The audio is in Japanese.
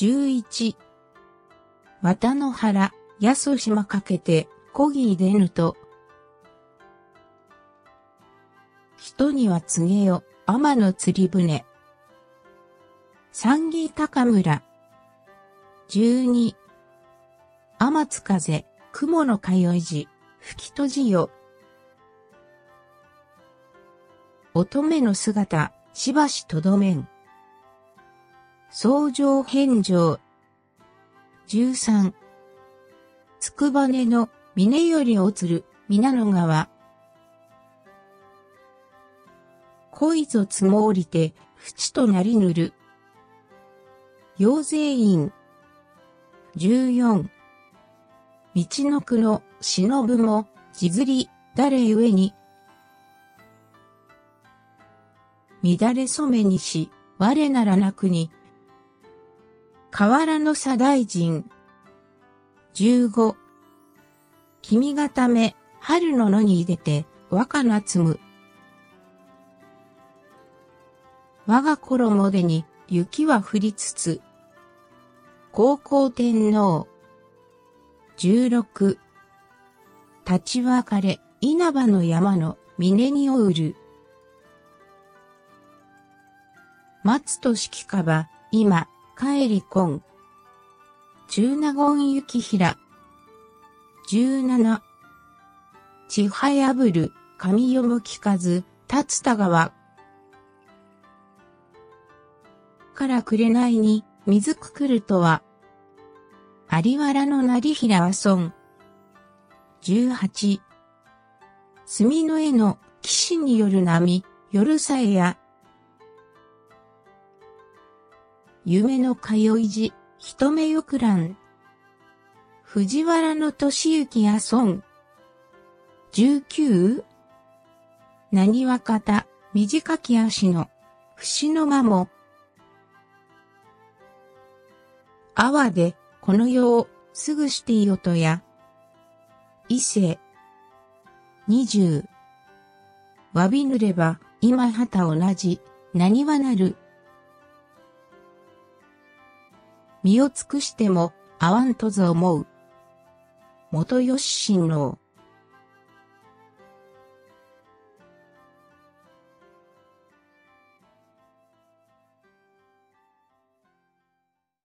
11。綿の原、安島かけて、こぎ出ぬと。人には告げよ、天の釣り船。三木高村。12。天津風、雲の通い字、吹き閉じよ。乙女の姿、しばしとどめん。相乗返上。13。つくばねの峰よりおつる、皆野川。恋ぞつもおりて、淵となりぬる。養税院。14。道のくの忍ぶも、地ずり、誰ゆえに。乱れ染めにし、我ならなくに。河原の左大臣。15。君がため、春の野に出て、若菜摘む。我が衣でに、雪は降りつつ。高校天皇。16。立ち別れ、稲葉の山の峰におうる。松と四季かば、今、帰りこん。中納言幸平。17。ちはやぶる、神読む聞かず、立田川。からくれないに、水くくるとは。有原の成平は孫。18。墨の絵の騎士による波、夜さえや。夢の通い字、一目よくらん。藤原の俊行や孫。19? 何わ方、短き足の、節の間も。あわで、この世を、すぐしていよとや。伊勢。二十。わびぬれば、今旗同じ、何はなる。身を尽くしても、合わんとぞ思う。元吉親王。